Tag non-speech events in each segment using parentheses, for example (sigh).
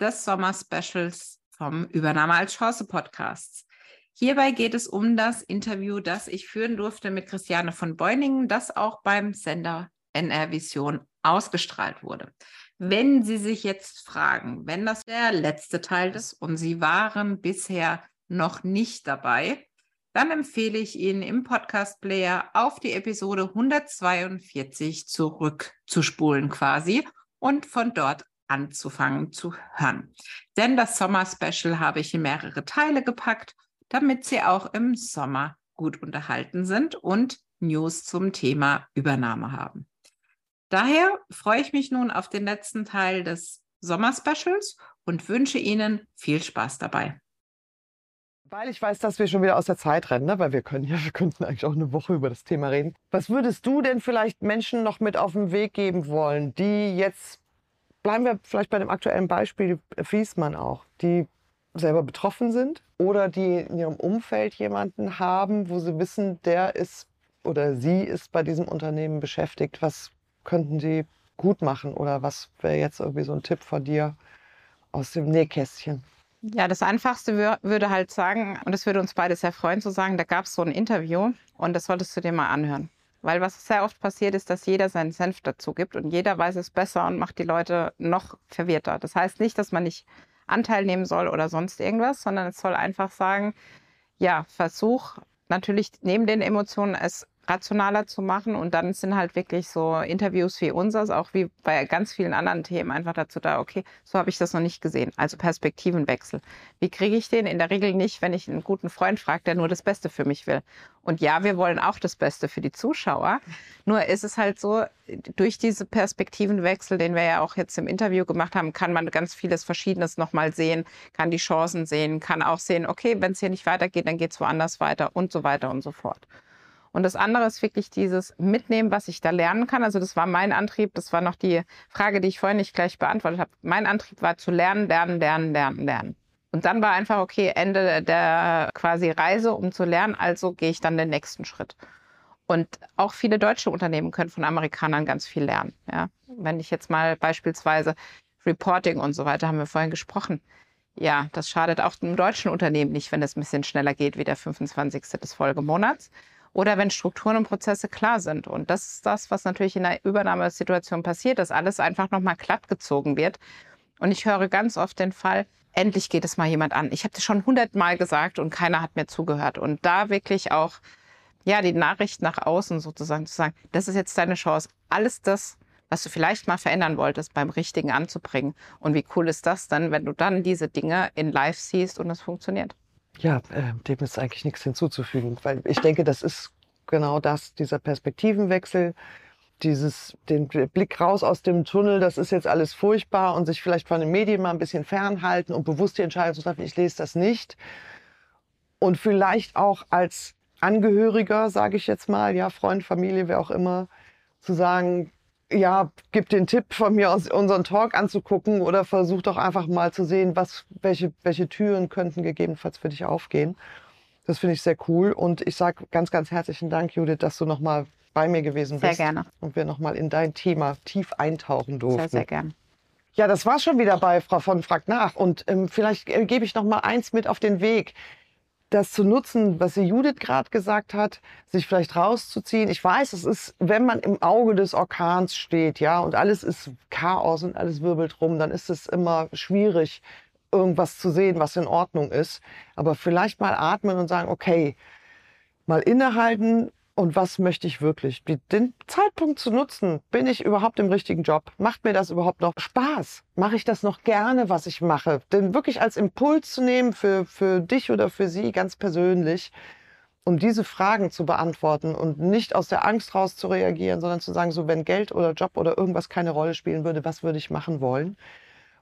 des Sommer-Specials vom Übernahme als Chance Podcasts. Hierbei geht es um das Interview, das ich führen durfte mit Christiane von Beuningen, das auch beim Sender NR Vision ausgestrahlt wurde. Wenn Sie sich jetzt fragen, wenn das der letzte Teil ist und Sie waren bisher noch nicht dabei, dann empfehle ich Ihnen im Podcast Player auf die Episode 142 zurückzuspulen quasi und von dort anzufangen zu hören. Denn das Sommer-Special habe ich in mehrere Teile gepackt, damit Sie auch im Sommer gut unterhalten sind und News zum Thema Übernahme haben. Daher freue ich mich nun auf den letzten Teil des Sommer-Specials und wünsche Ihnen viel Spaß dabei. Weil ich weiß, dass wir schon wieder aus der Zeit rennen, ne? weil wir können ja, (laughs) wir könnten eigentlich auch eine Woche über das Thema reden. Was würdest du denn vielleicht Menschen noch mit auf den Weg geben wollen, die jetzt bleiben wir vielleicht bei dem aktuellen Beispiel Fiesmann auch, die selber betroffen sind oder die in ihrem Umfeld jemanden haben, wo sie wissen, der ist oder sie ist bei diesem Unternehmen beschäftigt. Was könnten sie gut machen oder was wäre jetzt irgendwie so ein Tipp von dir aus dem Nähkästchen? Ja, das Einfachste würde halt sagen, und es würde uns beide sehr freuen zu sagen, da gab es so ein Interview und das solltest du dir mal anhören. Weil was sehr oft passiert ist, dass jeder seinen Senf dazu gibt und jeder weiß es besser und macht die Leute noch verwirrter. Das heißt nicht, dass man nicht Anteil nehmen soll oder sonst irgendwas, sondern es soll einfach sagen, ja, versuch natürlich neben den Emotionen es rationaler zu machen. Und dann sind halt wirklich so Interviews wie unseres, auch wie bei ganz vielen anderen Themen, einfach dazu da, okay, so habe ich das noch nicht gesehen. Also Perspektivenwechsel. Wie kriege ich den? In der Regel nicht, wenn ich einen guten Freund frage, der nur das Beste für mich will. Und ja, wir wollen auch das Beste für die Zuschauer. Nur ist es halt so, durch diese Perspektivenwechsel, den wir ja auch jetzt im Interview gemacht haben, kann man ganz vieles Verschiedenes nochmal sehen, kann die Chancen sehen, kann auch sehen, okay, wenn es hier nicht weitergeht, dann geht es woanders weiter und so weiter und so fort. Und das andere ist wirklich dieses Mitnehmen, was ich da lernen kann. Also das war mein Antrieb. Das war noch die Frage, die ich vorhin nicht gleich beantwortet habe. Mein Antrieb war zu lernen, lernen, lernen, lernen, lernen. Und dann war einfach, okay, Ende der quasi Reise, um zu lernen. Also gehe ich dann den nächsten Schritt. Und auch viele deutsche Unternehmen können von Amerikanern ganz viel lernen. Ja? Wenn ich jetzt mal beispielsweise Reporting und so weiter haben wir vorhin gesprochen. Ja, das schadet auch dem deutschen Unternehmen nicht, wenn es ein bisschen schneller geht wie der 25. des Folgemonats oder wenn Strukturen und Prozesse klar sind. Und das ist das, was natürlich in der Übernahmesituation passiert, dass alles einfach nochmal glatt gezogen wird. Und ich höre ganz oft den Fall, endlich geht es mal jemand an. Ich habe das schon hundertmal gesagt und keiner hat mir zugehört. Und da wirklich auch, ja, die Nachricht nach außen sozusagen zu sagen, das ist jetzt deine Chance, alles das, was du vielleicht mal verändern wolltest, beim Richtigen anzubringen. Und wie cool ist das dann, wenn du dann diese Dinge in Live siehst und es funktioniert? Ja, äh, dem ist eigentlich nichts hinzuzufügen, weil ich denke, das ist genau das, dieser Perspektivenwechsel, dieses, den Blick raus aus dem Tunnel, das ist jetzt alles furchtbar und sich vielleicht von den Medien mal ein bisschen fernhalten und bewusst die Entscheidung zu treffen, ich lese das nicht. Und vielleicht auch als Angehöriger, sage ich jetzt mal, ja, Freund, Familie, wer auch immer, zu sagen, ja, gib den Tipp von mir aus unseren Talk anzugucken oder versuch doch einfach mal zu sehen, was, welche, welche Türen könnten gegebenenfalls für dich aufgehen. Das finde ich sehr cool und ich sage ganz, ganz herzlichen Dank, Judith, dass du nochmal bei mir gewesen bist. Sehr gerne. Und wir nochmal in dein Thema tief eintauchen durften. Sehr, sehr gerne. Ja, das war schon wieder bei Frau von Fragt nach. Und ähm, vielleicht äh, gebe ich noch mal eins mit auf den Weg das zu nutzen, was die Judith gerade gesagt hat, sich vielleicht rauszuziehen. Ich weiß, es ist, wenn man im Auge des Orkans steht, ja, und alles ist Chaos und alles wirbelt rum, dann ist es immer schwierig, irgendwas zu sehen, was in Ordnung ist. Aber vielleicht mal atmen und sagen, okay, mal innehalten, und was möchte ich wirklich? Den Zeitpunkt zu nutzen, bin ich überhaupt im richtigen Job? Macht mir das überhaupt noch Spaß? Mache ich das noch gerne, was ich mache? Denn wirklich als Impuls zu nehmen für, für dich oder für sie ganz persönlich, um diese Fragen zu beantworten und nicht aus der Angst raus zu reagieren, sondern zu sagen, so wenn Geld oder Job oder irgendwas keine Rolle spielen würde, was würde ich machen wollen?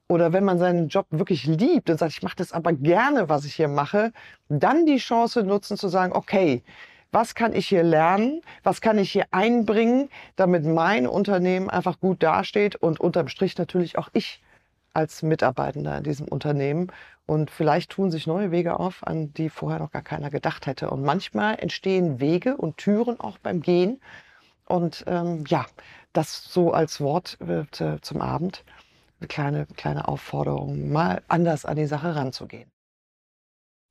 oder wenn man seinen Job wirklich liebt und sagt, ich mache das aber gerne, was ich hier mache, dann die Chance nutzen zu sagen, okay, was kann ich hier lernen, was kann ich hier einbringen, damit mein Unternehmen einfach gut dasteht und unterm Strich natürlich auch ich als Mitarbeitender in diesem Unternehmen. Und vielleicht tun sich neue Wege auf, an die vorher noch gar keiner gedacht hätte. Und manchmal entstehen Wege und Türen auch beim Gehen. Und ähm, ja, das so als Wort äh, zum Abend. Eine kleine, kleine Aufforderung, mal anders an die Sache ranzugehen.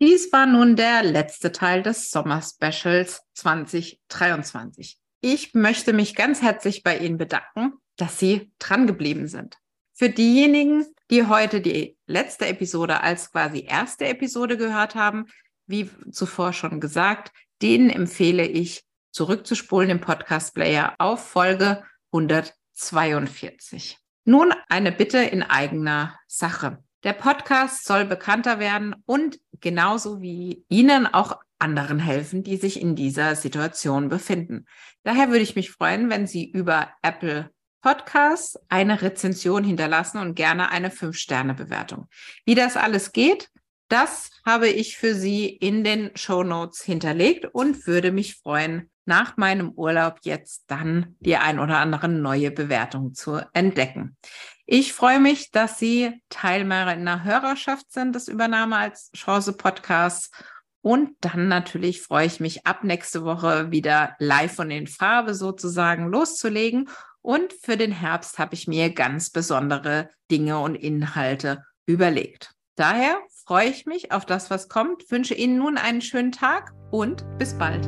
Dies war nun der letzte Teil des Sommer-Specials 2023. Ich möchte mich ganz herzlich bei Ihnen bedanken, dass Sie drangeblieben sind. Für diejenigen, die heute die letzte Episode als quasi erste Episode gehört haben, wie zuvor schon gesagt, denen empfehle ich, zurückzuspulen im Podcast-Player auf Folge 142. Nun eine Bitte in eigener Sache. Der Podcast soll bekannter werden und genauso wie Ihnen auch anderen helfen, die sich in dieser Situation befinden. Daher würde ich mich freuen, wenn Sie über Apple Podcasts eine Rezension hinterlassen und gerne eine 5-Sterne-Bewertung. Wie das alles geht, das habe ich für Sie in den Show Notes hinterlegt und würde mich freuen, nach meinem Urlaub jetzt dann die ein oder andere neue Bewertung zu entdecken. Ich freue mich, dass Sie Teil meiner Hörerschaft sind des Übernahme als Chance Podcasts. Und dann natürlich freue ich mich ab nächste Woche wieder live von den Farbe sozusagen loszulegen. Und für den Herbst habe ich mir ganz besondere Dinge und Inhalte überlegt. Daher freue ich mich auf das, was kommt, wünsche Ihnen nun einen schönen Tag und bis bald.